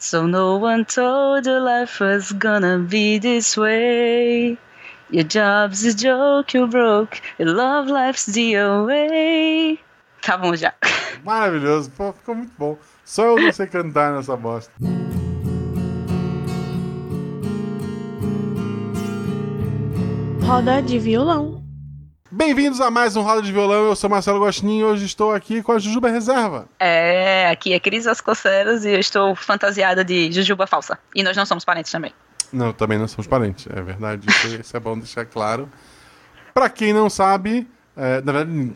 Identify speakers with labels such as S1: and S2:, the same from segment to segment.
S1: So no one told you life was gonna be this way. Your job's a joke you broke, your love life's the away. Tá bom já.
S2: Maravilhoso, Pô, ficou muito bom. Só eu não sei cantar nessa bosta.
S3: Roda de violão.
S2: Bem-vindos a mais um Roda de Violão. Eu sou Marcelo Gostinho e hoje estou aqui com a Jujuba Reserva.
S1: É, aqui é Cris Vasconcelos e eu estou fantasiada de Jujuba falsa. E nós não somos parentes também.
S2: Não, também não somos parentes, é verdade. Isso, isso é bom deixar claro. Pra quem não sabe, é, na verdade,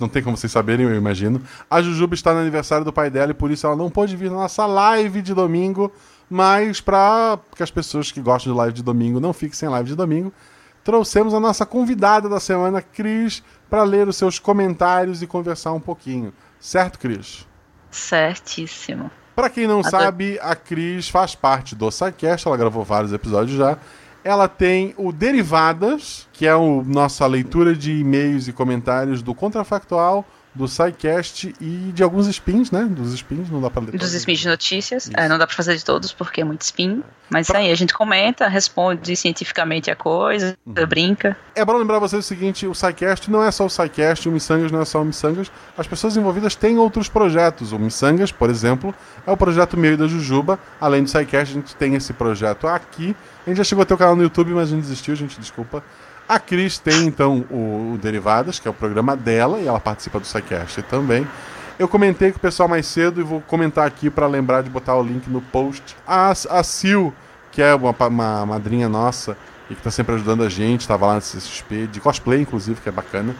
S2: não tem como vocês saberem, eu imagino. A Jujuba está no aniversário do pai dela e por isso ela não pôde vir na nossa live de domingo. Mas para que as pessoas que gostam de live de domingo não fiquem sem live de domingo, trouxemos a nossa convidada da semana, Cris, para ler os seus comentários e conversar um pouquinho. Certo, Cris?
S1: Certíssimo.
S2: Para quem não
S1: Adoro.
S2: sabe, a Cris faz parte do SciCast, ela gravou vários episódios já. Ela tem o Derivadas, que é a nossa leitura de e-mails e comentários do Contrafactual, do SciCast e de alguns spins, né? Dos spins, não dá pra ler.
S1: Dos spins de notícias. É, não dá pra fazer de todos porque é muito spin. Mas
S2: Pra-
S1: aí, a gente comenta, responde cientificamente a coisa,
S2: Uhum.
S1: brinca.
S2: É bom lembrar vocês o seguinte: o SciCast não é só o SciCast, o Missangas não é só o Missangas. As pessoas envolvidas têm outros projetos. O Missangas, por exemplo, é o projeto meio da Jujuba. Além do SciCast, a gente tem esse projeto aqui. A gente já chegou a ter o canal no YouTube, mas a gente desistiu, gente, desculpa. A Cris tem, então, o, o Derivadas, que é o programa dela, e ela participa do SciCast também. Eu comentei com o pessoal mais cedo e vou comentar aqui para lembrar de botar o link no post. A, a Sil, que é uma, uma madrinha nossa e que tá sempre ajudando a gente, tava lá no CXP, de cosplay, inclusive, que é bacana.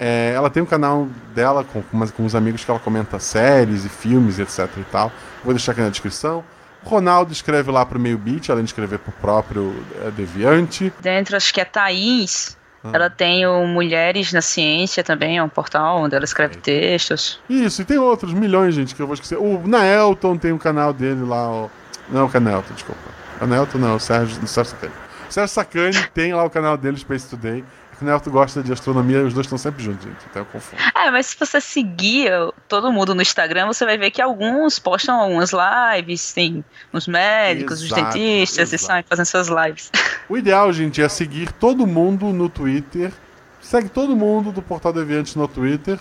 S2: É, ela tem um canal dela com, com, com uns amigos que ela comenta séries e filmes, etc e tal. Vou deixar aqui na descrição. Ronaldo escreve lá pro meio beat, além de escrever pro próprio é, Deviante.
S1: Dentro, acho que é Thaís.
S2: Ah.
S1: Ela tem o Mulheres na Ciência também, é um portal onde ela escreve textos.
S2: Isso, e tem outros milhões, gente, que eu vou esquecer. O Naelton tem um canal dele lá, ó. Não, o Canelton, desculpa. O Naelton não, o Sérgio, o Sérgio Sacani. O Sérgio Sacani tem lá o canal dele, Space Today. O Naelton gosta de astronomia, os dois estão sempre juntos, gente, então eu confundo.
S1: É, mas se você seguir todo mundo no Instagram, você vai ver que alguns postam algumas lives, tem uns médicos, os
S2: Exato,
S1: dentistas, e
S2: exato.
S1: saem fazendo suas lives.
S2: O ideal, gente, é seguir todo mundo no Twitter. Segue todo mundo do Portal Deviante no Twitter.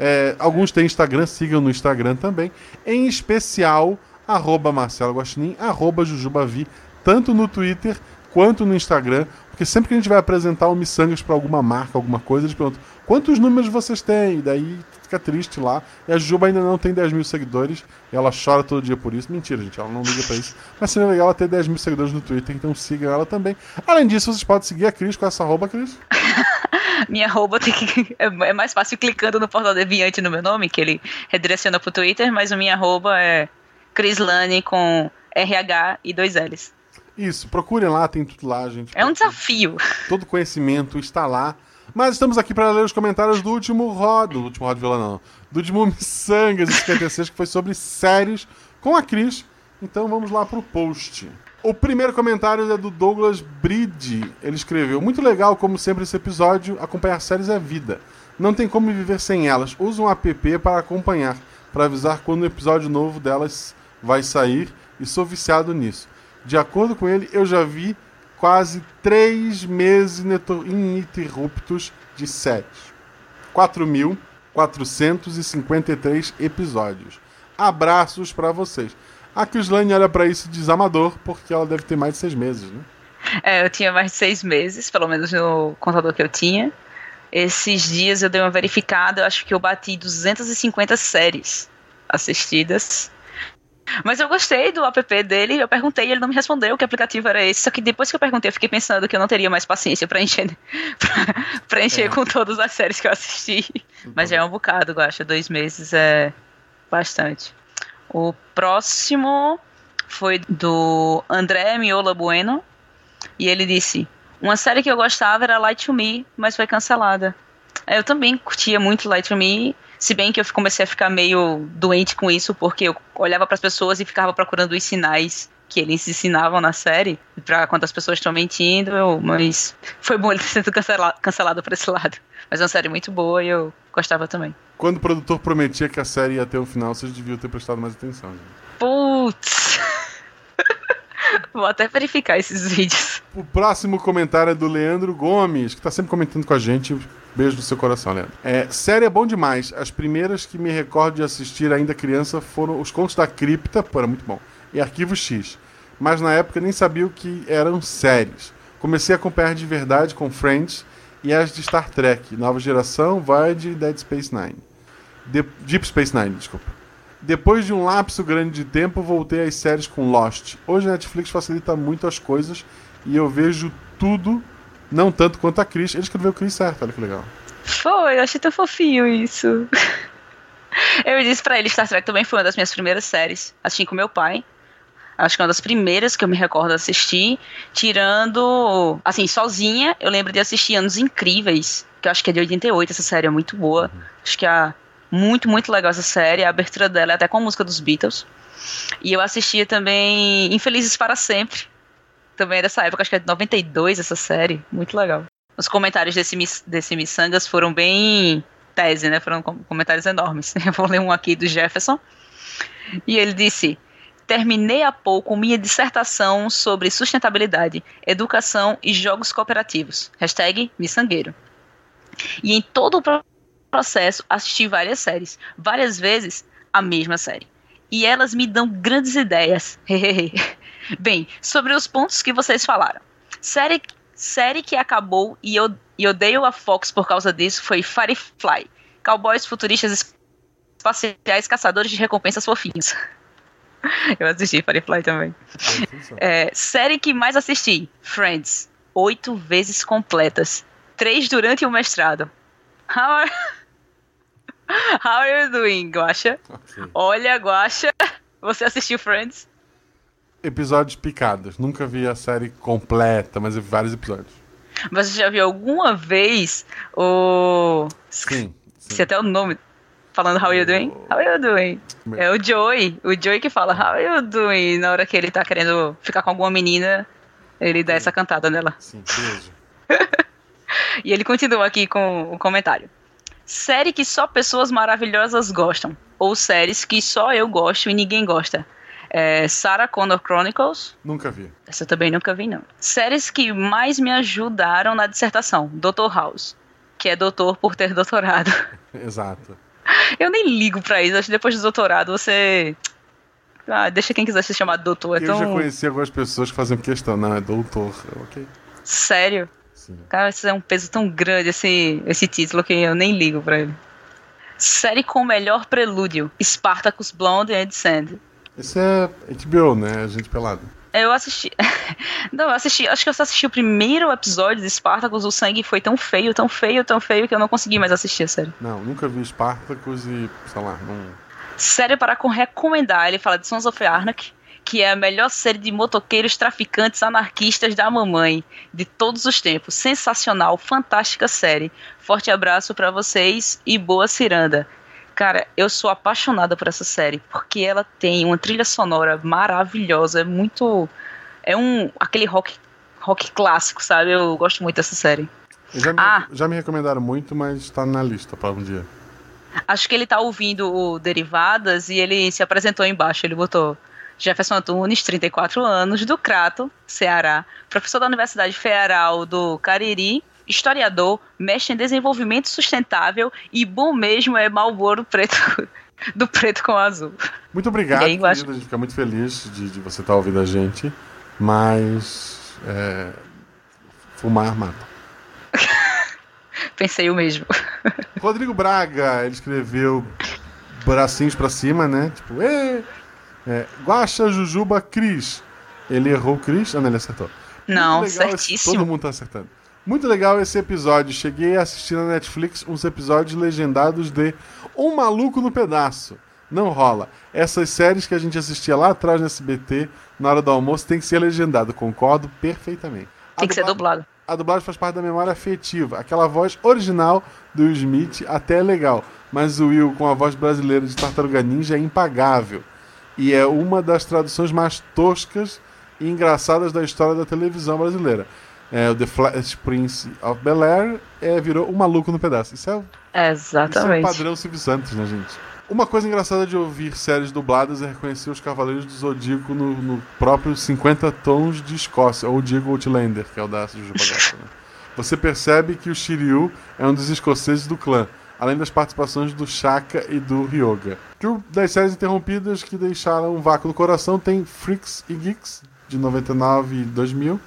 S2: É, alguns têm Instagram, sigam no Instagram também. Em especial, arroba Marcelo Guaxinim, arroba Jujubavi, tanto no Twitter quanto no Instagram. Porque sempre que a gente vai apresentar o Missangas para alguma marca, alguma coisa, eles perguntam quantos números vocês têm? E daí fica triste lá. E a Jujuba ainda não tem 10 mil seguidores. Ela chora todo dia por isso. Mentira, gente, ela não liga pra isso. Mas seria legal ela ter 10 mil seguidores no Twitter, então sigam ela também. Além disso, vocês podem seguir a Cris com essa arroba, Cris.
S1: Minha arroba tem que. É é mais fácil clicando no portal Deviante no meu nome, que ele redireciona pro Twitter, mas o minha arroba é Crislane com RH e dois L's.
S2: Isso, procurem lá, tem tudo lá, gente.
S1: É um desafio.
S2: Todo conhecimento está lá. Mas estamos aqui para ler os comentários do último Rod, do último Rod Vila não, do último Missangas 56, que foi sobre séries com a Cris. Então vamos lá pro post. O primeiro comentário é do Douglas Bride. Ele escreveu: Muito legal, como sempre, esse episódio. Acompanhar séries é vida. Não tem como viver sem elas. Usa um app para acompanhar, para avisar quando o episódio novo delas vai sair. E sou viciado nisso. De acordo com ele, eu já vi quase três meses ininterruptos de séries. 4.453 episódios. Abraços pra vocês. A Crislane olha pra isso desamador, porque ela deve ter mais de seis meses, né?
S1: É, eu tinha mais de seis meses, pelo menos no contador que eu tinha. Esses dias eu dei uma verificada, eu acho que eu bati 250 séries assistidas. Mas eu gostei do app dele, eu perguntei, ele não me respondeu que aplicativo era esse. Só que depois que eu perguntei, eu fiquei pensando que eu não teria mais paciência pra encher, pra, pra encher
S2: É.
S1: com todas as séries que eu assisti. Mas já é um bocado, eu acho. Dois meses é bastante. O próximo foi do André Miola Bueno. E ele disse: Uma série que eu gostava era Light to Me, mas foi cancelada. É, Eu também curtia muito Light to Me, se bem que eu comecei a ficar meio doente com isso, porque eu olhava para as pessoas e ficava procurando os sinais que eles ensinavam na série, para quantas pessoas estão mentindo, eu- mas foi bom ele ter sido cancela- cancelado por esse lado. Mas é uma série muito boa e eu gostava também.
S2: Quando o produtor prometia que a série ia ter um final, vocês deviam ter prestado mais atenção. Gente.
S1: Putz! Vou até verificar esses vídeos.
S2: O próximo comentário é do Leandro Gomes, que tá sempre comentando com a gente. Beijo no seu coração, Leandro. É, série é bom demais. As primeiras que me recordo de assistir ainda criança foram Os Contos da Cripta, pô, era muito bom, e Arquivo X. Mas na época nem sabia o que eram séries. Comecei a acompanhar de verdade com Friends e as de Star Trek, Nova Geração, Void e Dead Space Nine. De Deep Space Nine, desculpa. Depois de um lapso grande de tempo, voltei às séries com Lost. Hoje a Netflix facilita muito as coisas e eu vejo tudo, não tanto quanto a Chris. Ele escreveu Chris certo, olha que legal.
S1: Foi, eu achei tão fofinho isso. Eu disse pra ele, Star Trek também foi uma das minhas primeiras séries. Assisti com meu pai. Acho que é uma das primeiras que eu me recordo assistir. Tirando, assim, sozinha, eu lembro de assistir Anos Incríveis, que eu acho que é de 88, essa série é muito boa. Acho que é muito, muito legal essa série. A abertura dela é até com a música dos Beatles. E eu assistia também Infelizes para Sempre. Também é dessa época, acho que é de 92 essa série. Muito legal. Os comentários desse, desse Missangas foram bem tese, né? Foram comentários enormes. Eu vou ler um aqui do Jefferson. E ele disse: Terminei há pouco minha dissertação sobre sustentabilidade, educação e jogos cooperativos. Hashtag Missangueiro. E em todo o processo assisti várias séries. Várias vezes a mesma série. E elas me dão grandes ideias. Bem, sobre os pontos que vocês falaram. Série, série que acabou e eu, e odeio a Fox por causa disso foi Firefly. Cowboys futuristas espaciais caçadores de recompensas fofinhos. Eu assisti Firefly também. É, série que mais assisti: Friends. Oito vezes completas. Três durante o mestrado. How are, How are you doing, Guacha? Okay. Olha, Guacha, você assistiu Friends?
S2: Episódios picados. Nunca vi a série completa, mas vi vários episódios.
S1: Você já viu alguma vez o.
S2: Sim.
S1: sim. Se até o nome falando How you doing? How you doing? É o Joey, o Joey que fala How you doing? Na hora que ele tá querendo ficar com alguma menina, ele dá essa cantada nela.
S2: Sim,
S1: e ele continua aqui com o comentário. Série que só pessoas maravilhosas gostam. Ou séries que só eu gosto e ninguém gosta. É Sarah Connor Chronicles.
S2: Nunca vi.
S1: Essa eu também nunca vi, não. Séries que mais me ajudaram na dissertação. Doutor House. Que é doutor por ter doutorado.
S2: Exato.
S1: Eu nem ligo pra isso. Acho que depois do doutorado você. Ah, deixa quem quiser se chamar doutor. É
S2: eu já conheci algumas pessoas que fazem questão, não, é doutor. Ok.
S1: Sério? Sim. Cara, isso é um peso tão grande esse, esse título que eu nem ligo pra ele. Série com o melhor prelúdio: Spartacus Blonde and Sand.
S2: Esse é HBO, né? A gente pelado.
S1: Eu assisti. Não, eu assisti. Acho que eu só assisti o primeiro episódio de Spartacus. O sangue foi tão feio, tão feio, tão feio que eu não consegui mais assistir a série.
S2: Não, nunca vi Spartacus e, sei lá, não.
S1: Série para recomendar. Ele fala de Sons of Anarchy, que é a melhor série de motoqueiros traficantes anarquistas da mamãe de todos os tempos. Sensacional, fantástica série. Forte abraço para vocês e boa ciranda. Cara, eu sou apaixonada por essa série, porque ela tem uma trilha sonora maravilhosa, é muito. É um. aquele rock, rock clássico, sabe? Eu gosto muito dessa série.
S2: Já me, ah, já me recomendaram muito, mas está na lista para um dia.
S1: Acho que ele tá ouvindo o Derivadas e ele se apresentou embaixo. Ele botou Jefferson Antunes, 34 anos, do Crato, Ceará, professor da Universidade Federal do Cariri, historiador, mexe em desenvolvimento sustentável e bom mesmo é Malboro preto do preto com azul.
S2: Muito obrigado, aí, querida, acho... a gente fica muito feliz de, de você estar ouvindo a gente, mas é, fumar mata.
S1: Pensei o mesmo.
S2: Rodrigo Braga, ele escreveu bracinhos para cima, né? Tipo, Ê! é, Guaxa, Jujuba, Cris. Ele errou o Cris? Ah, não, ele acertou.
S1: Não, certíssimo.
S2: todo mundo tá acertando. Muito legal esse episódio. Cheguei a assistir na Netflix uns episódios legendados de Um Maluco no Pedaço. Não rola. Essas séries que a gente assistia lá atrás no SBT, na hora do almoço, tem que ser legendado. Concordo perfeitamente.
S1: Tem que ser dublado.
S2: A dublagem faz parte da memória afetiva. Aquela voz original do Will Smith até é legal. Mas o Will com a voz brasileira de Tartaruga Ninja é impagável. E é uma das traduções mais toscas e engraçadas da história da televisão brasileira é, o The Flash Prince of Bel Air é, virou um maluco no pedaço. Isso é,
S1: Exatamente.
S2: Isso é o padrão Silvio Santos, né, gente? Uma coisa engraçada de ouvir séries dubladas é reconhecer os Cavaleiros do Zodíaco no, no próprio 50 Tons de Escócia, ou Diego Outlander, que é o da Jujuba Gosta, né? Você percebe que o Shiryu é um dos escoceses do clã, além das participações do Shaka e do Ryoga. Das séries interrompidas que deixaram um vácuo no coração, tem Freaks e Geeks, de 99 e 2000,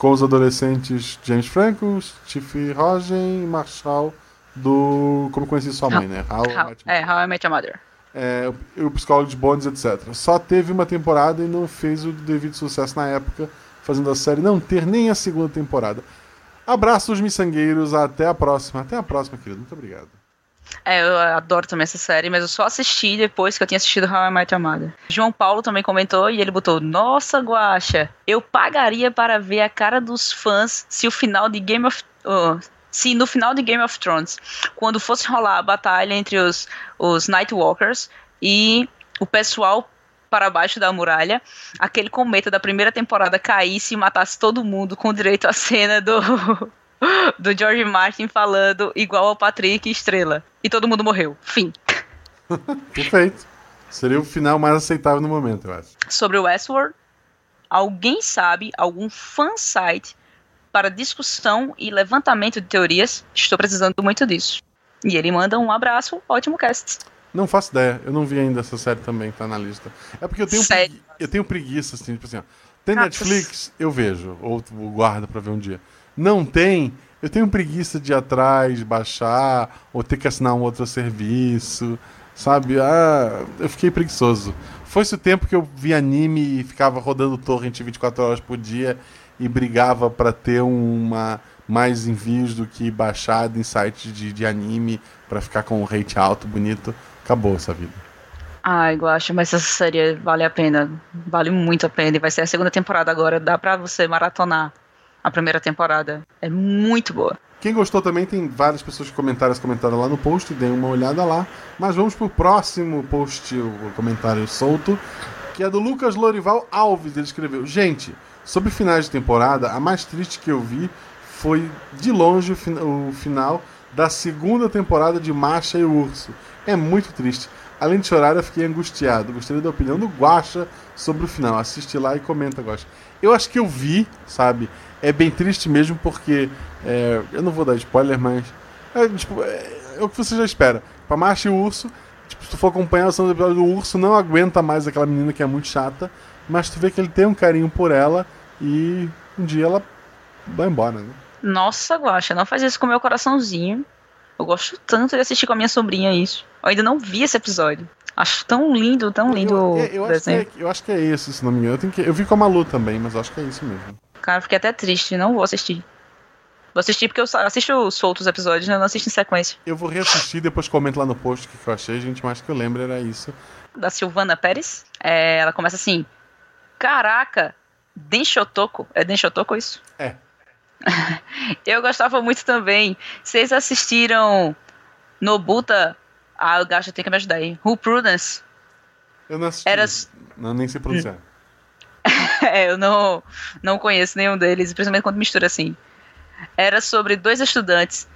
S2: com os adolescentes James Franco, Steve Rogen e Marshall do Como Conheci Sua Mãe, né?
S1: How, How, é, How I Met Your Mother.
S2: É, o psicólogo de Bones, etc. Só teve uma temporada e não fez o devido sucesso na época, fazendo a série não ter nem a segunda temporada. Abraços, miçangueiros. Até a próxima. Até a próxima, querido. Muito obrigado.
S1: É, eu adoro também essa série, mas eu só assisti depois que eu tinha assistido How I Met Your. João Paulo também comentou e ele botou: Nossa, Guacha, eu pagaria para ver a cara dos fãs se o final de Game of. Se no final de Game of Thrones, quando fosse rolar a batalha entre os, os Nightwalkers e o pessoal para baixo da muralha, aquele cometa da primeira temporada caísse e matasse todo mundo com direito à cena do do George Martin falando igual ao Patrick Estrela. E todo mundo morreu. Fim.
S2: Perfeito. Seria o final mais aceitável no momento, eu acho.
S1: Sobre o Westworld, alguém sabe, algum fansite para discussão e levantamento de teorias? Estou precisando muito disso. E ele manda um abraço, ótimo cast.
S2: Não faço ideia, eu não vi ainda essa série também, tá na lista. É porque eu tenho, pregui... eu tenho preguiça, assim, tipo assim, ó. Tem Netflix, eu vejo, ou guardo pra ver um dia. Não tem, eu tenho preguiça de ir atrás, baixar, ou ter que assinar um outro serviço, sabe? Ah, eu fiquei preguiçoso. Foi-se o tempo que eu vi anime e ficava rodando torrent 24 horas por dia e brigava para ter uma mais envios do que baixado em sites de, de anime para ficar com um rate alto, bonito. Acabou essa vida.
S1: Ai, Guacha, mas essa série vale a pena. Vale muito a pena. E vai ser a segunda temporada agora. Dá pra você maratonar a primeira temporada. É muito boa.
S2: Quem gostou também tem várias pessoas que comentaram, comentaram lá no post, deem uma olhada lá. Mas vamos pro próximo post, o comentário solto, que é do Lucas Lorival Alves. Ele escreveu: Gente, sobre finais de temporada, a mais triste que eu vi foi de longe o final da segunda temporada de Marcha e o Urso. É muito triste. Além de chorar, eu fiquei angustiado. Gostaria da opinião do Guacha sobre o final. Assiste lá e comenta, Guacha. Eu acho que eu vi, sabe? É bem triste mesmo porque. É, eu não vou dar spoiler, mas. É, tipo, é, é o que você já espera. Pra Marcha e o Urso, tipo, se tu for acompanhar do episódio, o urso não aguenta mais aquela menina que é muito chata, mas tu vê que ele tem um carinho por ela e um dia ela vai embora, né?
S1: Nossa, Guaxa, não faz isso com o meu coraçãozinho. Eu gosto tanto de assistir com a minha sobrinha isso. Eu ainda não vi esse episódio. Acho tão lindo, tão lindo eu, eu,
S2: eu, acho, é, eu acho que é esse, se não me engano. Eu, que, eu vi com a Malu também, mas acho que é isso mesmo.
S1: Cara, fiquei até triste, não vou assistir. Vou assistir porque eu assisto soltos episódios, né? Eu não assisto em sequência.
S2: Eu vou reassistir, depois comento lá no post o que eu achei, gente, mas que eu lembro era isso.
S1: Da Silvana Pérez. É, ela começa assim: Caraca, Denshotoko. É Denshotoko isso?
S2: É.
S1: eu gostava muito também. Vocês assistiram Nobuta? Ah, o Gacha tem que me ajudar aí. Who Prudence?
S2: Eu não assisti.
S1: Era...
S2: Não, nem sei pronunciar.
S1: é, eu não, não conheço nenhum deles, principalmente quando mistura assim. Era sobre dois estudantes,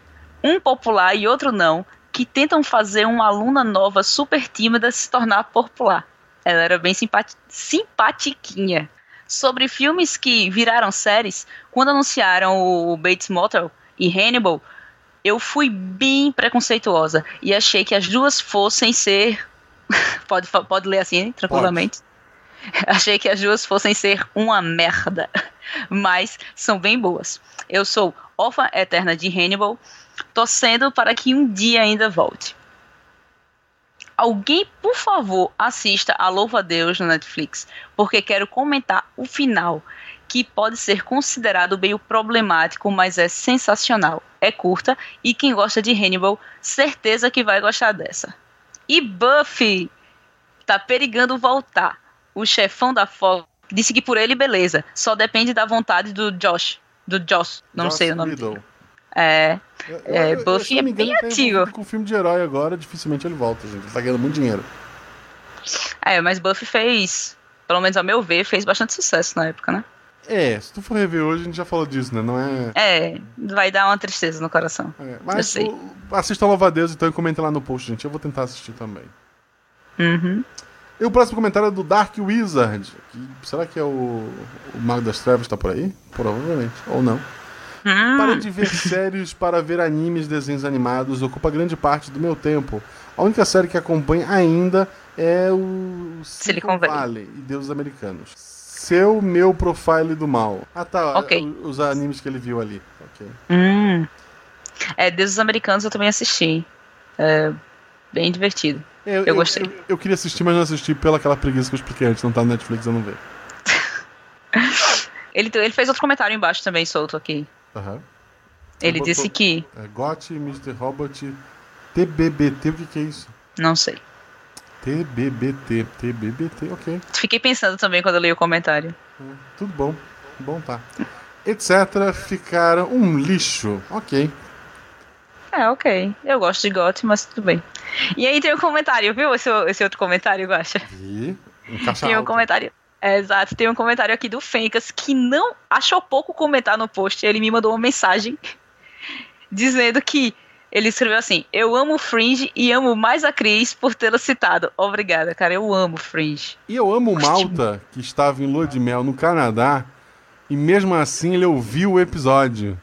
S1: um popular e outro não, que tentam fazer uma aluna nova super tímida se tornar popular. Ela era bem simpati simpatiquinha. Sobre filmes que viraram séries, quando anunciaram o Bates Motel e Hannibal, eu fui bem preconceituosa e achei que as duas fossem ser. pode, pode ler assim, tranquilamente. Pode. Achei que as duas fossem ser uma merda, mas são bem boas. Eu sou órfã eterna de Hannibal, torcendo para que um dia ainda volte. Alguém, por favor, assista a Louva a Deus no Netflix, porque quero comentar o final, que pode ser considerado meio problemático, mas é sensacional. É curta e quem gosta de Hannibal, certeza que vai gostar dessa. E Buffy tá perigando voltar o chefão da Fox disse que por ele, beleza. Só depende da vontade do Josh. Do Josh, não Josh sei o nome Middle. dele. É. é Buffy é bem ativo.
S2: Com filme de herói agora, dificilmente ele volta, gente. Ele tá ganhando muito dinheiro.
S1: É, mas Buffy fez, pelo menos ao meu ver, fez bastante sucesso na época, né?
S2: É, se tu for rever hoje, a gente já falou disso, né? Não é.
S1: É, vai dar uma tristeza no coração. É,
S2: mas assista Louva a Deus então e comenta lá no post, gente. Eu vou tentar assistir também.
S1: Uhum.
S2: E o próximo comentário é do Dark Wizard. Que, será que é o, o Mago das Trevas tá por aí? Provavelmente. Ou não.
S1: Hum.
S2: Para de ver séries para ver animes, desenhos animados ocupa grande parte do meu tempo. A única série que acompanho ainda é o
S1: Silicon Valley.
S2: e Deuses Americanos. Seu meu profile do mal. Ah tá,
S1: Ok.
S2: os animes que ele viu ali. Ok.
S1: Hum. É, Deuses Americanos eu também assisti. É bem divertido. Eu gostei.
S2: Eu, eu queria assistir, mas não assisti pela aquela preguiça que eu expliquei antes. Não tá no Netflix, eu não vejo.
S1: Ele, ele fez outro comentário embaixo também, solto aqui.
S2: Aham.
S1: Ele
S2: botou-
S1: disse que.
S2: É, GOT, Mr. Robot, TBBT, o que, que é isso?
S1: Não sei.
S2: TBBT, TBBT, ok.
S1: Fiquei pensando também quando eu li o comentário.
S2: É, tudo bom, bom tá. Etc. Ficaram um lixo, ok.
S1: É, ok. Eu gosto de GOT, mas tudo bem. E aí tem um comentário, viu? Esse, esse outro comentário, Guaxa?
S2: E um
S1: Tem um
S2: alta.
S1: comentário. É, exato, tem um comentário aqui do Fencas que não achou pouco comentar no post. Ele me mandou uma mensagem dizendo que ele escreveu assim: Eu amo Fringe e amo mais a Cris por tê-la citado. Obrigada, cara. Eu amo Fringe.
S2: E eu amo o Malta, que estava em lua de mel no Canadá, e mesmo assim ele ouviu o episódio.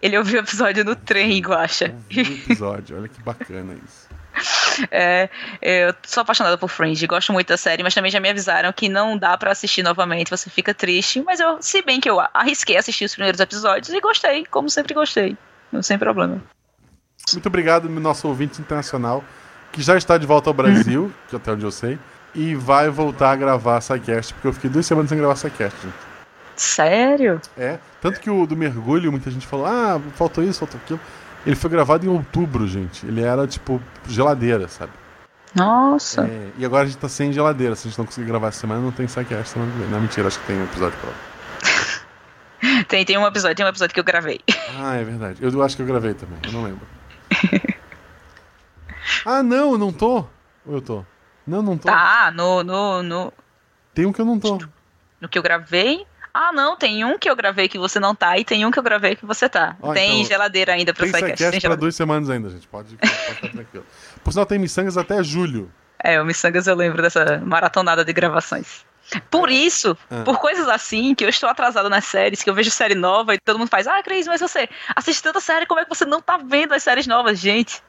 S1: Ele ouviu o episódio no trem, Guaxa.
S2: Ouviu o episódio, olha que bacana isso.
S1: É, eu sou apaixonada por Fringe, gosto muito da série, mas também já me avisaram que não dá pra assistir novamente, você fica triste. Mas eu, se bem que eu arrisquei assistir os primeiros episódios e gostei, como sempre gostei, sem problema.
S2: Muito obrigado, nosso ouvinte internacional, que já está de volta ao Brasil, que até onde eu sei, e vai voltar a gravar SciCast, porque eu fiquei duas semanas sem gravar SciCast, gente.
S1: Sério?
S2: É, tanto que o do mergulho, muita gente falou, ah, faltou isso, faltou aquilo. Ele foi gravado em outubro, gente. Ele era, tipo, geladeira, sabe?
S1: Nossa.
S2: É, e agora a gente tá sem geladeira. Se a gente não conseguir gravar essa semana, não tem SciCast semana que vem. Não, mentira, acho que tem um episódio próximo.
S1: Tem, tem um episódio, tem um episódio que eu gravei.
S2: Ah, é verdade. Eu acho que eu gravei também, eu não lembro. ah, não, eu não tô. Ou eu tô? Não, não tô.
S1: Tá, no, no, no,
S2: Tem um que eu não tô.
S1: no que eu gravei. Ah, não, tem um que eu gravei que você não tá e tem um que eu gravei que você tá. Tem
S2: então,
S1: geladeira ainda pra
S2: Tem
S1: SciCast.
S2: SciCast
S1: Tem
S2: pra
S1: geladeira.
S2: duas semanas ainda, gente. Pode, pode ficar tranquilo. Por sinal, tem miçangas até julho.
S1: É, o Missangas eu lembro dessa maratonada de gravações. Por isso,
S2: Ah.
S1: por coisas assim, que eu estou atrasada nas séries, que eu vejo série nova e todo mundo faz, ah, Cris, mas você assiste tanta série, como é que você não tá vendo as séries novas? Gente,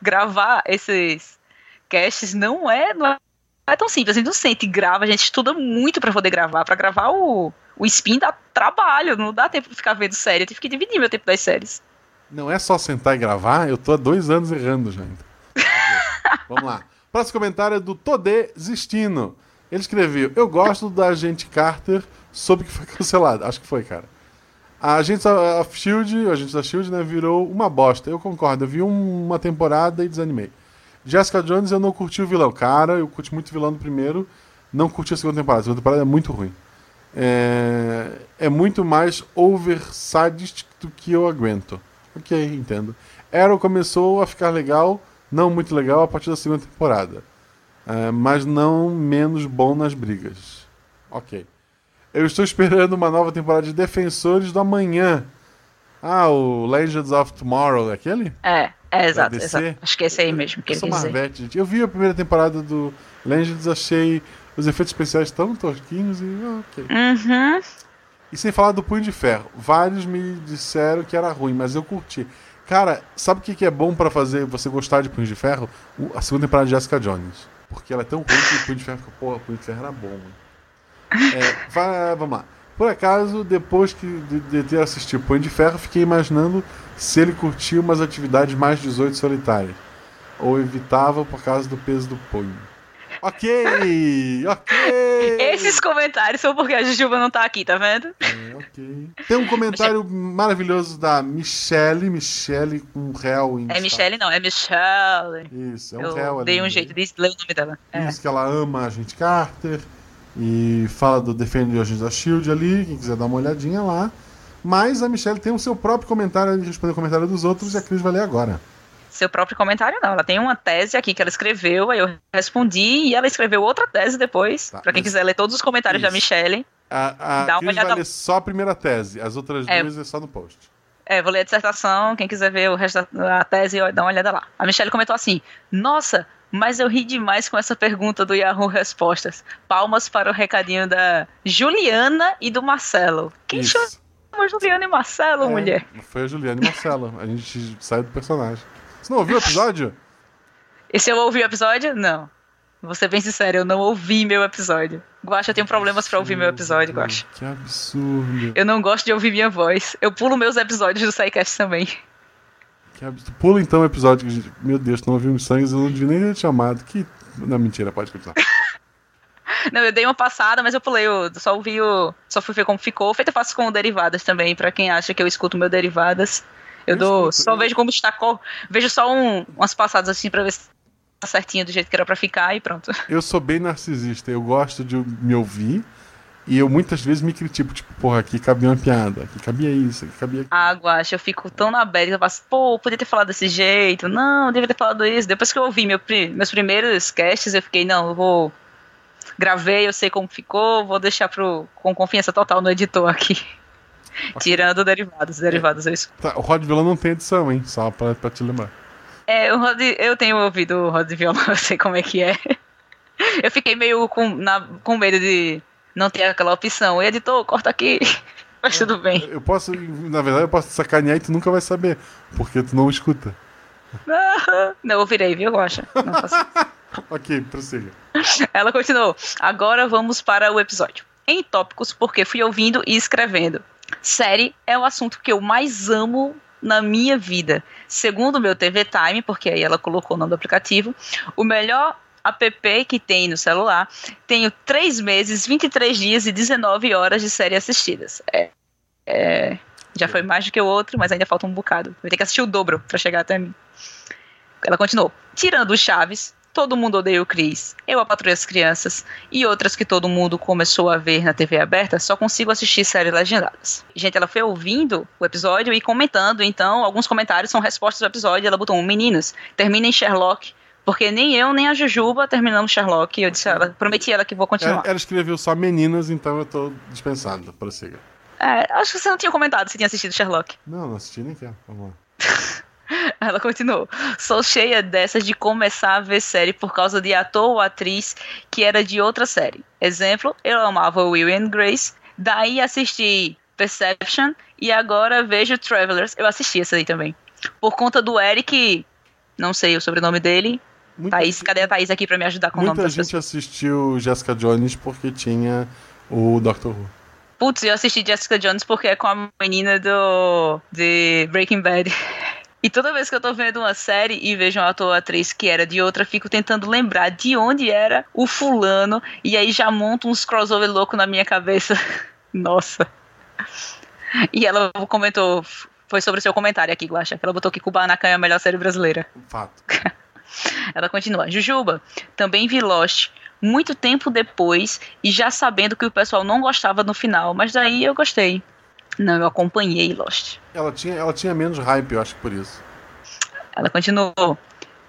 S1: gravar esses casts não é, não é tão simples. A gente não sente e grava, a gente estuda muito pra poder gravar. Pra gravar o, o spin dá trabalho, não dá tempo de ficar vendo série. Eu tive que dividir meu tempo das séries.
S2: Não é só sentar e gravar, eu tô há dois anos errando já. Vamos lá. Próximo comentário é do Todê Zistino. Ele escreveu: Eu gosto da Agente Carter, soube que foi cancelado. Acho que foi, cara. A Agente of Shield, o Agente da Shield, né, virou uma bosta. Eu concordo, eu vi um- uma temporada e desanimei. Jessica Jones, eu não curti o vilão. Cara, eu curti muito o vilão do primeiro, não curti a segunda temporada. A segunda temporada é muito ruim. É, é muito mais oversadist do que eu aguento. Ok, entendo. Arrow começou a ficar legal, não muito legal, a partir da segunda temporada. É, mas não menos bom nas brigas. Ok. Eu estou esperando uma nova temporada de Defensores do Amanhã. Ah, o Legends of Tomorrow, é aquele?
S1: É, é exato, exato. Acho que é esse aí mesmo que
S2: Eu
S1: ele quis.
S2: Marvete, gente. Eu vi a primeira temporada do Legends, achei os efeitos especiais tão tosquinhos e. ok.
S1: Uhum.
S2: E sem falar do Punho de Ferro. Vários me disseram que era ruim, mas eu curti. Cara, sabe o que que é bom pra fazer você gostar de Punho de Ferro? A segunda temporada de Jessica Jones. Porque ela é tão ruim que o Punho de Ferro fica, porra, Punho de Ferro era bom. É, vai- vamos lá. Por acaso, depois que, de, de ter assistido Punho de Ferro, fiquei imaginando se ele curtia umas atividades mais 18 solitárias. Ou evitava por causa do peso do punho. Ok! Ok!
S1: Esses comentários são porque a Jujuba não tá aqui, tá vendo?
S2: É, ok. Tem um comentário maravilhoso da Michelle, Michelle com um réu em
S1: É. Michelle, não, é Michelle.
S2: Isso, é um réu
S1: Eu
S2: ali.
S1: dei um jeito de ler o nome dela. É.
S2: Diz que ela ama a gente Carter e fala do Defende o Agente da Shield ali, quem quiser dar uma olhadinha lá. Mas a Michelle tem o seu próprio comentário, ele responde o comentário dos outros e a Cris vai ler agora.
S1: Seu próprio comentário, não. Ela tem uma tese aqui que ela escreveu, aí eu respondi e ela escreveu outra tese depois.
S2: Tá,
S1: pra quem
S2: mas-
S1: quiser ler todos os comentários da
S2: Isso.
S1: Michelle.
S2: A, a
S1: Dá uma olhada-
S2: vai ler só a primeira tese, as outras
S1: É.
S2: duas é só no post.
S1: É, vou ler a dissertação, quem quiser ver o resto da a tese, dá uma olhada lá. A Michelle comentou assim: Nossa, Mas eu ri demais com essa pergunta do Yahoo Respostas. Palmas para o recadinho da Juliana e do Marcelo. Quem
S2: Isso.
S1: chama Juliana e Marcelo,
S2: É,
S1: mulher?
S2: Foi a Juliana e Marcelo. A gente sai do personagem. Você não ouviu o episódio?
S1: E se eu ouvi o episódio? Não. Vou ser bem sincero, eu não ouvi meu episódio. Guaxa, eu tenho problemas pra ouvir meu episódio, Guaxa.
S2: Que absurdo.
S1: Eu não gosto de ouvir minha voz. Eu pulo meus episódios do SciCast também.
S2: Que absurdo. Pula então o episódio que. Meu Deus, não ouviu os sangues, eu não devia nem ter te chamado. Que. Não, mentira, pode continuar.
S1: Não, eu dei uma passada, mas eu pulei o. Só ouvi o. Só fui ver como ficou. Feito eu faço com o derivadas também, pra quem acha que eu escuto meu derivadas. Eu,
S2: Eu
S1: dou. só
S2: eu-
S1: vejo como está. Vejo só um, umas passadas assim pra ver se tá certinho do jeito que era pra ficar e pronto.
S2: Eu sou bem narcisista, eu gosto de me ouvir. E eu muitas vezes me critico, tipo, porra, aqui cabia uma piada, aqui cabia isso, aqui cabia aquilo.
S1: Ah, Guaxa, eu fico tão na bad eu faço, pô, podia ter falado desse jeito. Não, devia ter falado isso. Depois que eu ouvi meu, meus primeiros casts, eu fiquei, não, eu vou. Gravei, eu sei como ficou, vou deixar pro, com confiança total no editor aqui. Tirando derivados. Derivados eu escuto.
S2: Tá, o Rod Vila não tem edição, hein? Só pra, pra te lembrar.
S1: É, o Rod, eu tenho ouvido o Rod violão, eu sei como é que é. Eu fiquei meio com, na, com medo de não ter aquela opção. Editor, corta aqui. Mas tudo bem.
S2: Eu posso, na verdade, eu posso sacanear e tu nunca vai saber, porque tu não escuta.
S1: Não, eu virei, viu, Rocha? Não faço
S2: Ok, prossiga.
S1: Ela continuou. Agora vamos para o episódio. Em tópicos, porque fui ouvindo e escrevendo. Série é o assunto que eu mais amo na minha vida. Segundo o meu TV Time, porque aí ela colocou o nome do aplicativo, o melhor app que tem no celular, tenho 3 meses, 23 dias e 19 horas de série assistidas. É, é, já foi mais do que o outro, mas ainda falta um bocado. Vou ter que assistir o dobro para chegar até mim. Ela continuou. Tirando o Chaves, Todo Mundo Odeia o Chris, Eu, a Patrulha das Crianças e outras que todo mundo começou a ver na TV aberta, só consigo assistir séries legendadas. Gente, ela foi ouvindo o episódio e comentando, então, alguns comentários são respostas do episódio. Ela botou um, meninas, terminem Sherlock, porque nem eu nem a Jujuba terminamos Sherlock. Eu disse ela, prometi ela que vou continuar.
S2: Ela, ela escreveu só meninas, então eu tô dispensado. Prossiga.
S1: É, acho que você não tinha comentado se tinha assistido Sherlock.
S2: Não, não assisti nem quero. Vamos lá.
S1: Ela continuou. Sou cheia dessas de começar a ver série por causa de ator ou atriz que era de outra série. Exemplo, eu amava Will and Grace, daí assisti Perception e agora vejo Travelers. Eu assisti essa aí também. Por conta do Eric, não sei o sobrenome dele.
S2: Muita,
S1: Thaís, cadê a Thaís aqui pra me ajudar com o nome
S2: muita gente
S1: pessoas?
S2: assistiu Jessica Jones porque tinha o Doctor Who.
S1: Putz, eu assisti Jessica Jones porque é com a menina do de Breaking Bad. E toda vez que eu tô vendo uma série e vejo um ator ou atriz que era de outra, fico tentando lembrar de onde era o fulano. E aí já monto uns crossover louco na minha cabeça. Nossa. E ela comentou, foi sobre o seu comentário aqui, Guaxa. que Ela botou que Kubanacan é a melhor série brasileira.
S2: Fato.
S1: Ela continua. Jujuba, também vi Lost muito tempo depois e já sabendo que o pessoal não gostava no final, mas daí eu gostei. Não, eu acompanhei Lost.
S2: Ela tinha, ela tinha menos hype, eu acho que por isso.
S1: Ela continuou.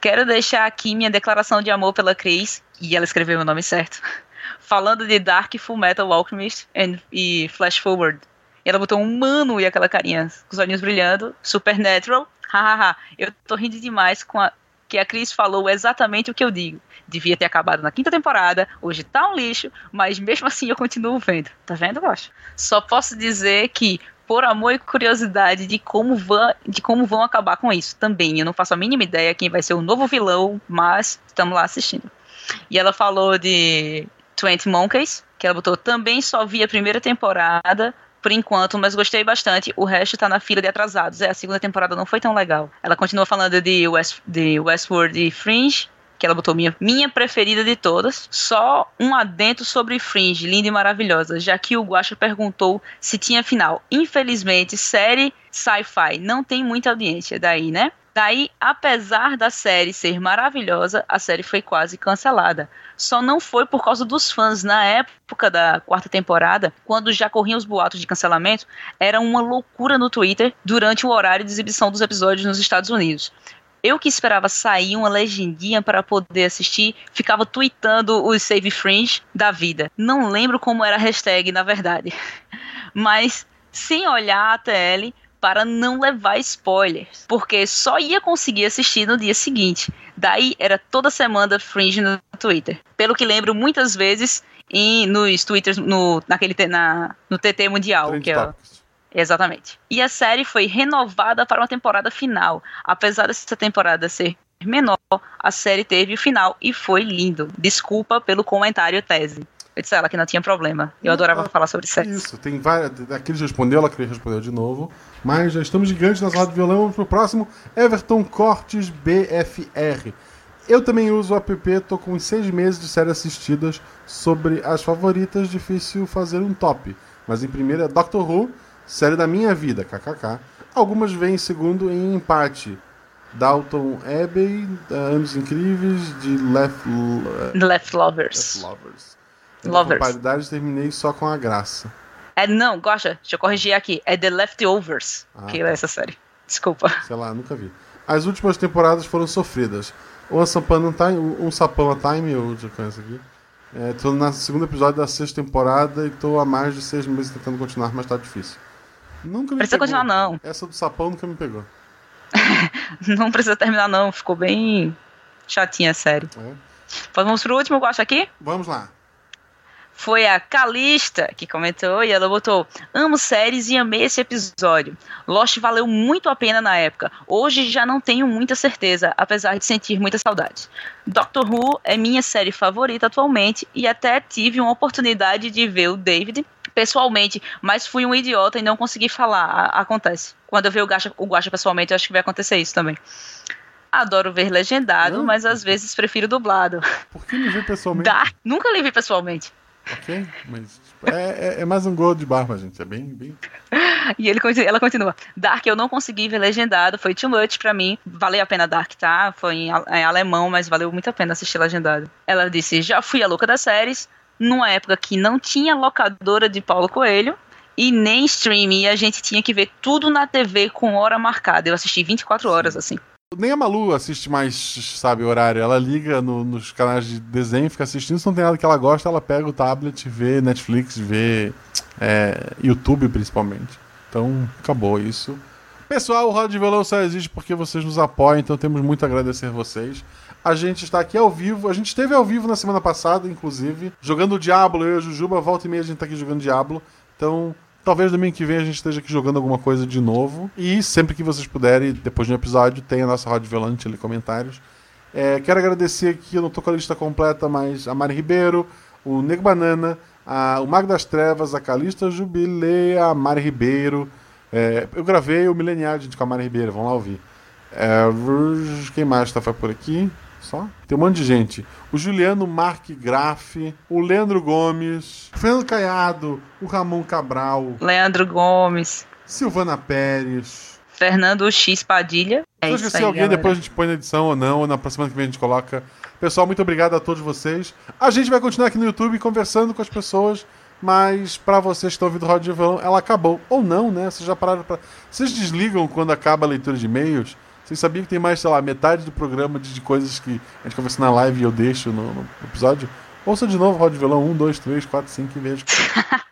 S1: Quero deixar aqui minha declaração de amor pela Cris, e ela escreveu o nome certo, falando de Dark Full Metal Alchemist and, e Flash Forward. E ela botou um mano e aquela carinha, com os olhinhos brilhando, Supernatural, hahaha. eu tô rindo demais com a que a Cris falou exatamente o que eu digo. Devia ter acabado na quinta temporada, hoje tá um lixo, mas mesmo assim eu continuo vendo. Tá vendo, Gosto? Só posso dizer que, por amor e curiosidade de como, vão, de como vão acabar com isso também. Eu não faço a mínima ideia quem vai ser o novo vilão, mas estamos lá assistindo. E ela falou de 20 Monkeys, que ela botou também só vi a primeira temporada, por enquanto, mas gostei bastante. O resto tá na fila de atrasados. É, a segunda temporada não foi tão legal. Ela continua falando de, West, de Westworld e Fringe, que ela botou minha, minha preferida de todas. Só um adento sobre Fringe, linda e maravilhosa, já que o Guacha perguntou se tinha final. Infelizmente, série sci-fi não tem muita audiência daí, né? Daí, apesar da série ser maravilhosa, a série foi quase cancelada. Só não foi por causa dos fãs. Na época da quarta temporada, quando já corriam os boatos de cancelamento, era uma loucura no Twitter durante o horário de exibição dos episódios nos Estados Unidos. Eu que esperava sair uma legendinha para poder assistir, ficava tweetando os Save Fringe da vida. Não lembro como era a hashtag, na verdade. Mas, sem olhar a TL, para não levar spoilers, porque só ia conseguir assistir no dia seguinte. Daí era toda semana Fringe no Twitter. Pelo que lembro, muitas vezes em, nos Twitters, no, naquele, na, no TT Mundial. que é, exatamente. E a série foi renovada para uma temporada final. Apesar dessa temporada ser menor, a série teve o final e foi lindo. Desculpa pelo comentário tese. Eu disse a ela que não tinha problema. Eu adorava falar sobre sexo.
S2: Isso, tem várias. Aqui ele respondeu, ela queria responder de novo. Mas já estamos gigantes na sala de violão. Vamos pro próximo. Everton Cortes BFR. Eu também uso o app, tô com seis meses de séries assistidas sobre as favoritas, difícil fazer um top. Mas em primeiro é Doctor Who, série da minha vida, kkk. Algumas vêm em segundo em empate. Dalton Abbey, Anos Incríveis, de Left,
S1: Left Lovers.
S2: Left Lovers. Lovers. paridade terminei só com a graça.
S1: É, não, Gosta, deixa eu corrigir aqui. É The Leftovers, ah, que é essa série. Desculpa.
S2: Sei lá, nunca vi. As últimas temporadas foram sofridas. Once Upon a Time, um Sapão a Time, eu já conheço aqui. É, tô no segundo episódio da sexta temporada e tô há mais de seis meses tentando continuar, mas tá difícil. Nunca me
S1: Precisa
S2: pegou.
S1: continuar, não.
S2: Essa do Sapão nunca me pegou.
S1: não precisa terminar, não. Ficou bem chatinha a série. É. Vamos pro último, eu acho aqui?
S2: Vamos lá
S1: foi a Calista que comentou e ela botou: Amo séries e amei esse episódio. Lost valeu muito a pena na época. Hoje já não tenho muita certeza, apesar de sentir muita saudade. Doctor Who é minha série favorita atualmente e até tive uma oportunidade de ver o David pessoalmente, mas fui um idiota e não consegui falar. A acontece. Quando eu ver o Guacha, o Guacha pessoalmente, eu acho que vai acontecer isso também. Adoro ver legendado, mas às vezes prefiro dublado.
S2: Por que não vê pessoalmente?
S1: Dark, nunca lhe vi pessoalmente.
S2: Ok, mas é, é, é, mais um gol de barba, gente. É bem. bem...
S1: e ele, ela continua. Dark eu não consegui ver legendado, foi too much pra mim. Valeu a pena Dark, tá? Foi em, em alemão, mas valeu muito a pena assistir legendado. Ela disse: já fui a louca das séries, numa época que não tinha locadora de Paulo Coelho e nem streaming. E a gente tinha que ver tudo na TV com hora marcada. Eu assisti 24 horas, assim.
S2: Nem a Malu assiste mais, sabe, horário. Ela liga no, nos canais de desenho, fica assistindo. Se não tem nada que ela gosta, ela pega o tablet, vê Netflix, vê é, YouTube principalmente. Então, acabou isso. Pessoal, o Roda de Violão só existe porque vocês nos apoiam, então temos muito a agradecer vocês. A gente está aqui ao vivo. A gente esteve ao vivo na semana passada, inclusive, jogando Diablo. Eu e a Jujuba, volta e meia a gente está aqui jogando Diablo. Então, Talvez domingo que vem a gente esteja aqui jogando alguma coisa de novo. E sempre que vocês puderem, depois do episódio, tem a nossa Rádio Violante ali, comentários. É, quero agradecer aqui, eu não tô com a lista completa, mas a Mari Ribeiro, o Nego Banana, a, o Mago das Trevas, a Calista Jubilei, a Mari Ribeiro. É, eu gravei o Milenial, gente, com a Mari Ribeiro, vamos lá ouvir. É, quem mais tá por aqui? Só? Tem um monte de gente. O Juliano Mark Graff, o Leandro Gomes, Fernando Caiado, o Ramon Cabral,
S1: Leandro Gomes,
S2: Silvana Pérez,
S1: Fernando X Padilha.
S2: É Se eu esqueci alguém, galera. depois a gente põe na edição ou não, ou na próxima que vem a gente coloca. Pessoal, muito obrigado a todos vocês. A gente vai continuar aqui no YouTube conversando com as pessoas, mas para vocês que estão ouvindo o Roda de Violão, ela acabou. Ou não, né? Vocês já pararam pra... Vocês desligam quando acaba a leitura de e-mails? Vocês sabiam que tem mais, sei lá, metade do programa de, de coisas que a gente conversa na live e eu deixo no, no episódio? Ouça de novo Rod Violão 1, 2, 3, 4, 5 e veja.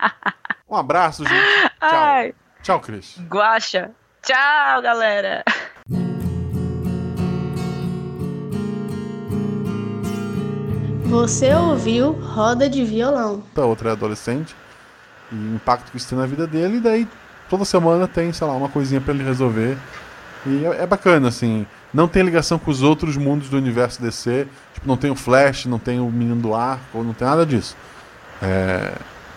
S2: um abraço, gente. Tchau. Ai. Tchau, Cris.
S1: Guacha. Tchau, galera.
S3: Você ouviu Roda de Violão.
S2: A outra é adolescente. E o impacto que isso tem na vida dele. E daí, toda semana tem, sei lá, uma coisinha para ele resolver. E é, é, bacana, assim. Não tem ligação com os outros mundos do universo DC. Tipo, não tem o Flash, não tem o Menino do Arco, não tem nada disso. É,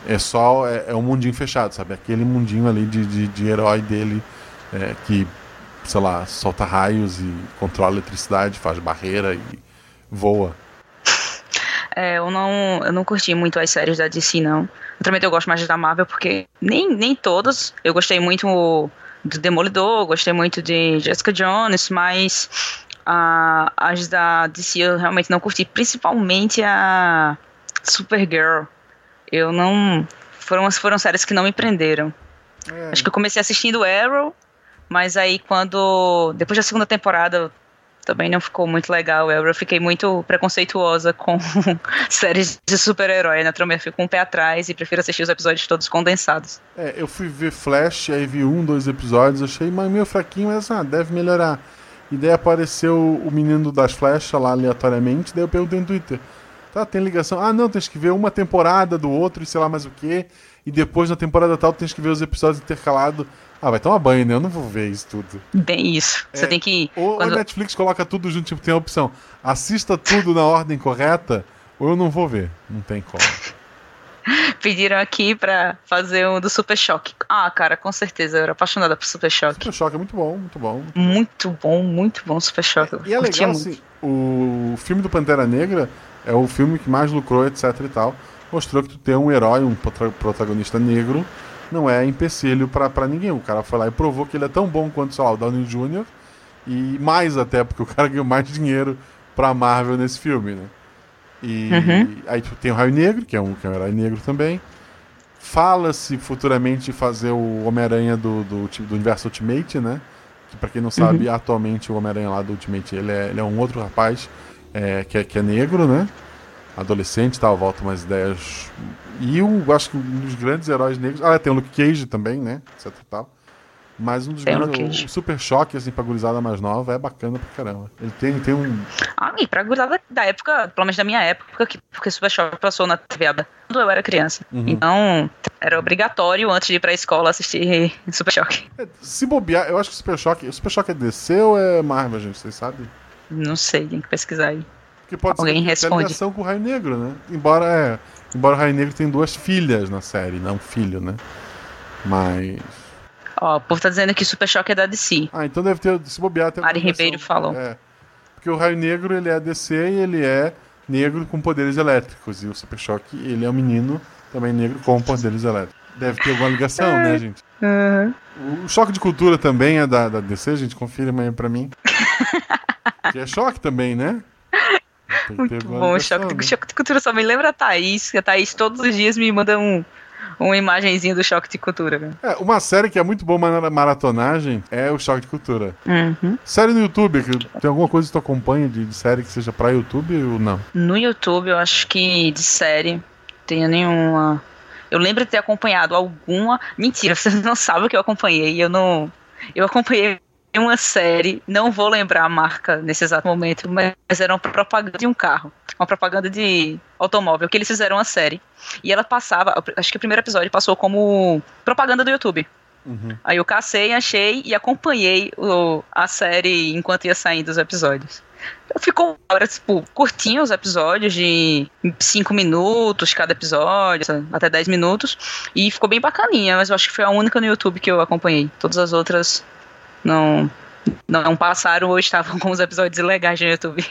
S2: é só. É, é um mundinho fechado, sabe? Aquele mundinho ali de, de, de herói dele é, que, sei lá, solta raios e controla eletricidade, faz barreira e voa.
S1: É, eu não, eu não curti muito as séries da DC, não. Naturalmente eu gosto mais da Marvel, porque nem, nem todas. Eu gostei muito do Demolidor, gostei muito de Jessica Jones, mas a, as da DC eu realmente não curti, principalmente a Supergirl. Eu não. Foram, foram séries que não me prenderam. É. Acho que eu comecei assistindo Arrow, mas aí quando. Depois da segunda temporada, também não ficou muito legal. Eu fiquei muito preconceituosa com séries de super-herói. Na né? eu fico com um pé atrás e prefiro assistir os episódios todos condensados.
S2: É, eu fui ver Flash, aí vi um, dois episódios, achei meio fraquinho, mas ah, deve melhorar. E daí apareceu o menino das flechas lá aleatoriamente, daí eu perguntei no Twitter. Tá, tem ligação. Ah, não, tens que ver uma temporada do outro e sei lá mais o que. E depois na temporada tal tens que ver os episódios intercalados. Ah, vai tomar banho, né? Eu não vou ver isso tudo.
S1: Bem isso. Você é, tem que.
S2: Ou quando... a Netflix coloca tudo junto, tipo, tem a opção. Assista tudo na ordem correta, ou eu não vou ver. Não tem como.
S1: Pediram aqui pra fazer um do Super Choque. Ah, cara, com certeza. Eu era apaixonada por Super Choque.
S2: Super Choque é muito bom, muito bom.
S1: Muito bom, muito bom Super Choque.
S2: E é legal, assim, o filme do Pantera Negra é o filme que mais lucrou, etc e tal. Mostrou que tu ter um herói, um protagonista negro, não é empecilho para ninguém. O cara foi lá e provou que ele é tão bom quanto, sei lá, o Downey Jr. E mais até, porque o cara ganhou mais dinheiro pra Marvel nesse filme, né? E uhum. aí tu tem o Raio Negro, que é um, que é um herói negro também. Fala-se futuramente fazer o Homem-Aranha do, do, do, universo Ultimate, né? Que pra quem não sabe, uhum. atualmente o Homem-Aranha lá do Ultimate, ele é, ele é um outro rapaz é, que, é, que é negro, né? Adolescente e tal, volta umas ideias. E eu acho que um dos grandes heróis negros. Ah, tem o Luke Cage também, né? Etc e tal. Mas um dos tem grandes. O, o Super Choque, assim, pra gurizada mais nova, é bacana pra caramba. Ele tem, tem um.
S1: Ah, e pra gurizada da época, pelo menos da minha época, porque Super Choque passou na TV quando eu era criança. Uhum. Então, era obrigatório, antes de ir pra escola, assistir Super Choque.
S2: É, se bobear, eu acho que o Super Choque. O Super Choque é DC ou é Marvel, gente? Vocês sabem?
S1: Não sei, tem que pesquisar aí.
S2: Porque pode Alguém ser responde. ligação com o Raio Negro, né? Embora, é, embora o Raio Negro tem duas filhas na série, não um filho, né? Mas.
S1: Ó, o povo tá dizendo que Super Choque é da DC.
S2: Ah, então deve ter. Se bobear, tem
S1: Mari Ribeiro falou.
S2: É. Porque o Raio Negro ele é DC e ele é negro com poderes elétricos. E o Super Choque ele é um menino também negro com poderes elétricos. Deve ter alguma ligação, né, gente? Uhum. O Choque de Cultura também é da, da DC, gente. Confira aí pra mim. que é choque também, né?
S1: Muito bom, choque de, né? choque de cultura. Só me lembra a Thaís, que a Thaís todos os dias me manda um, uma imagenzinha do Choque de Cultura.
S2: É, uma série que é muito boa na maratonagem é o Choque de Cultura.
S1: Uhum.
S2: Série no YouTube, tem alguma coisa que tu acompanha de, de, série que seja pra YouTube ou não?
S1: No YouTube, eu acho que de série tenho nenhuma. Eu lembro de ter acompanhado alguma. Mentira, você não sabe o que eu acompanhei. Eu não. Eu acompanhei uma série, não vou lembrar a marca nesse exato momento, mas era uma propaganda de um carro, uma propaganda de automóvel, que eles fizeram uma série. E ela passava, acho que o primeiro episódio passou como propaganda do YouTube. Uhum. Aí eu cacei, achei e acompanhei o, a série enquanto ia saindo os episódios. Ficou hora, tipo, curtinho os episódios, de 5 minutos cada episódio, até 10 minutos. E ficou bem bacaninha, mas eu acho que foi a única no YouTube que eu acompanhei. Todas as outras não, não passaram ou estavam com os episódios ilegais no YouTube.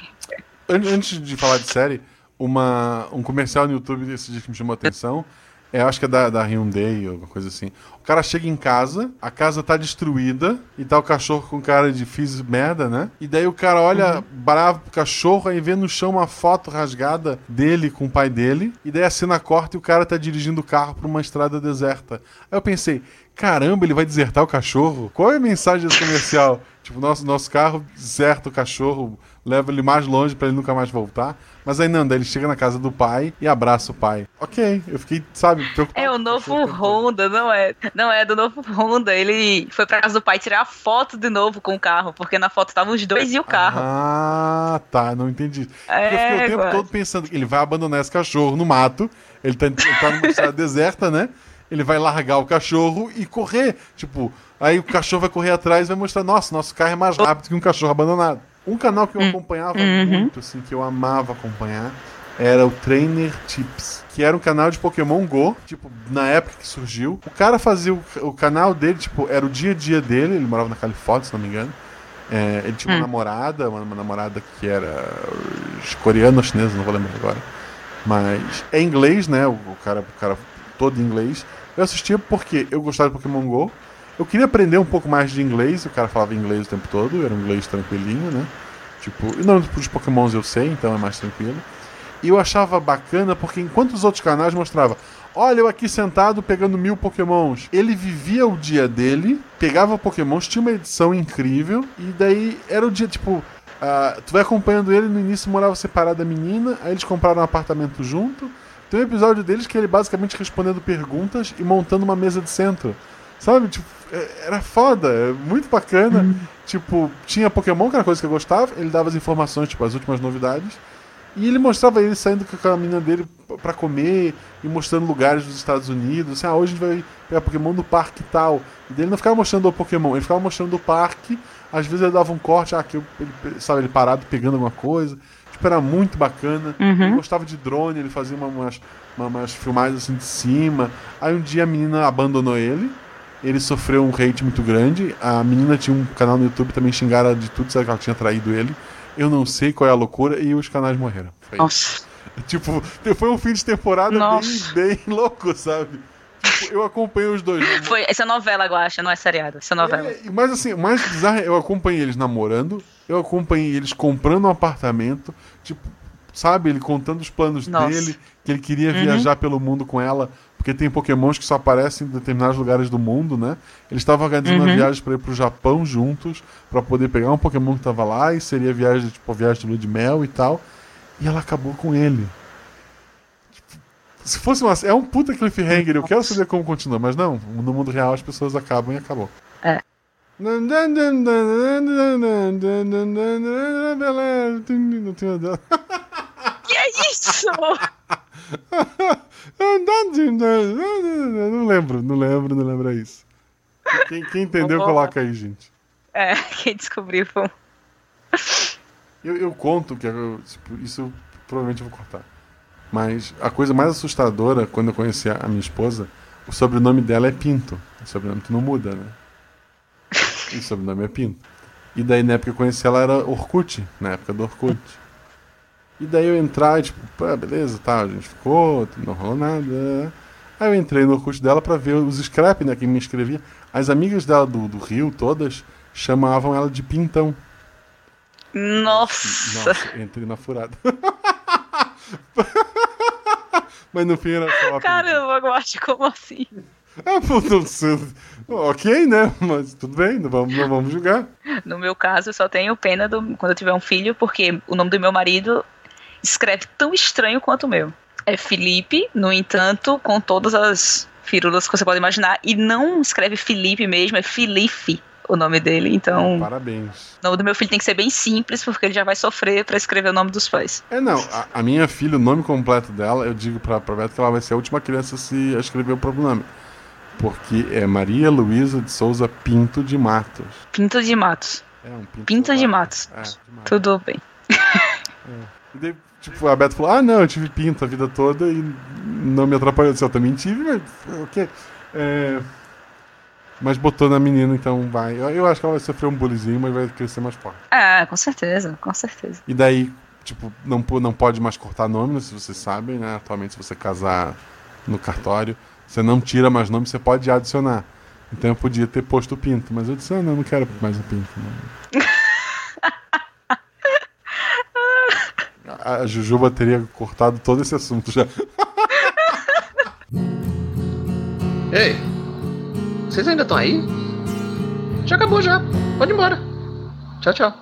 S2: Antes de falar de série, uma, um comercial no YouTube desse dia que me chamou a atenção. É, acho que é da, da Hyundai ou alguma coisa assim. O cara chega em casa, a casa tá destruída e tá o cachorro com cara de fiz merda, né? E daí o cara olha uhum. bravo pro cachorro, aí vê no chão uma foto rasgada dele com o pai dele. E daí a cena corta e o cara tá dirigindo o carro pra uma estrada deserta. Aí eu pensei, caramba, ele vai desertar o cachorro? Qual é a mensagem desse comercial? tipo, nosso, nosso carro deserta o cachorro, leva ele mais longe para ele nunca mais voltar. Mas aí não, daí ele chega na casa do pai e abraça o pai. Ok, eu fiquei, sabe, preocupado.
S1: É o novo Honda, não é? Não é do novo Honda. Ele foi pra casa do pai tirar a foto de novo com o carro, porque na foto estavam os dois e o carro.
S2: Ah, tá, não entendi. É, eu fiquei o tempo quase. todo pensando que ele vai abandonar esse cachorro no mato. Ele tá, ele tá numa estrada deserta, né? Ele vai largar o cachorro e correr. Tipo, aí o cachorro vai correr atrás e vai mostrar: nossa, nosso carro é mais rápido que um cachorro abandonado. Um canal que eu hum. acompanhava uhum. muito, assim, que eu amava acompanhar, era o Trainer Tips, que era um canal de Pokémon Go, tipo, na época que surgiu. O cara fazia o, o canal dele, tipo, era o dia a dia dele, ele morava na Califórnia, se não me engano. É, ele tinha uma hum. namorada, uma, uma, namorada que era coreana ou chinesa, não vou lembrar agora. Mas é inglês, né? O, o, cara, o cara todo inglês. Eu assistia porque eu gostava de Pokémon GO. Eu queria aprender um pouco mais de inglês, o cara falava inglês o tempo todo, era um inglês tranquilinho, né? Tipo, e não dos Pokémons eu sei, então é mais tranquilo. E eu achava bacana porque enquanto os outros canais mostravam, olha eu aqui sentado pegando mil Pokémons, ele vivia o dia dele, pegava Pokémons, tinha uma edição incrível, e daí era o dia, tipo, Uh, tu vai acompanhando ele, no início morava separado da menina, aí eles compraram um apartamento junto. Tem um episódio deles que ele basicamente respondendo perguntas e montando uma mesa de centro. Sabe? Tipo, é, era foda, é muito bacana. Uhum. Tipo, tinha Pokémon, que era uma coisa que eu gostava, ele dava as informações, tipo, as últimas novidades. E ele mostrava ele saindo com a menina dele para comer e mostrando lugares dos Estados Unidos. Assim, ah, hoje a gente vai pegar Pokémon no parque e tal. E ele não ficava mostrando o Pokémon, ele ficava mostrando o parque. Às vezes ele dava um corte, ah, ele, sabe, ele parado pegando alguma coisa. Era muito bacana. Uhum. Ele gostava de drone, ele fazia uma, umas, uma, umas filmagens assim de cima. Aí um dia a menina abandonou ele. Ele sofreu um hate muito grande. A menina tinha um canal no YouTube também xingaram de tudo, sabe que ela tinha traído ele. Eu não sei qual é a loucura e os canais morreram.
S1: Foi Nossa.
S2: Tipo, foi um fim de temporada bem, bem louco, sabe? Tipo, eu acompanhei os dois.
S1: Foi, essa é novela, eu acho, não é seriado. Essa é novela. É,
S2: mas assim, o mais bizarro é eu acompanhei eles namorando, eu acompanhei eles comprando um apartamento, tipo, sabe, ele contando os planos Nossa. dele, que ele queria uhum. viajar pelo mundo com ela, porque tem pokémons que só aparecem em determinados lugares do mundo, né? Eles estavam organizando uhum. uma viagem para ir pro Japão juntos, para poder pegar um pokémon que tava lá, e seria viagem, tipo, viagem de lua de mel e tal. E ela acabou com ele. Se fosse uma. É um puta cliffhanger, eu quero saber como continua, mas não, no mundo real as pessoas acabam e acabou.
S1: Que é isso?
S2: não lembro, não lembro, não lembro é isso. Quem, quem entendeu, coloca aí, gente.
S1: É, quem descobriu foi.
S2: Eu, eu conto que eu, tipo, isso provavelmente eu vou cortar. Mas a coisa mais assustadora quando eu conheci a minha esposa, o sobrenome dela é Pinto. O sobrenome que não muda, né? E o sobrenome é Pinto. E daí na época que eu conheci ela era Orkut, na época do Orkut. E daí eu entrar e tipo, pô, beleza, tá, a gente ficou, não rolou nada. Aí eu entrei no Orkut dela para ver os scrap, né, que me escrevia. As amigas dela do, do Rio, todas, chamavam ela de Pintão.
S1: Nossa! Nossa,
S2: entrei na furada. Mas no fim era só
S1: Caramba, eu acho como assim?
S2: Ah, pô, não sei. Ok, né? Mas tudo bem, não vamos, não vamos julgar.
S1: No meu caso, eu só tenho pena do, quando eu tiver um filho, porque o nome do meu marido escreve tão estranho quanto o meu. É Felipe, no entanto, com todas as firulas que você pode imaginar, e não escreve Felipe mesmo, é Filipe o nome dele, então.
S2: Oh, parabéns.
S1: O nome do meu filho tem que ser bem simples, porque ele já vai sofrer para escrever o nome dos pais.
S2: É, não. A, a, minha filha, o nome completo dela, eu digo pra, pra Beto que ela vai ser a última criança a se escrever o próprio nome. Porque é Maria Luísa de Souza Pinto de Matos.
S1: Pinto de Matos.
S2: É, um Pinto,
S1: Pinto de Matos. É, de Matos. Tudo bem.
S2: É. E daí, tipo, a Beto falou: Ah, não, eu tive pinto a vida toda e não me atrapalhou. Eu também tive, mas o okay. quê? É. Mas botou na menina, então vai. Eu, eu, acho que ela vai sofrer um bullyingzinho, mas vai crescer mais forte.
S1: É, com certeza, com certeza.
S2: E daí, tipo, não, não pode mais cortar nome, se vocês sabem, né? Atualmente, se você casar no cartório, você não tira mais nome, você pode adicionar. Então eu podia ter posto o pinto, mas eu disse, ah, não, não quero mais o pinto. A Jujuba teria cortado todo esse assunto já.
S4: Ei! Vocês ainda estão aí? Já acabou já. Pode ir embora. Tchau, tchau.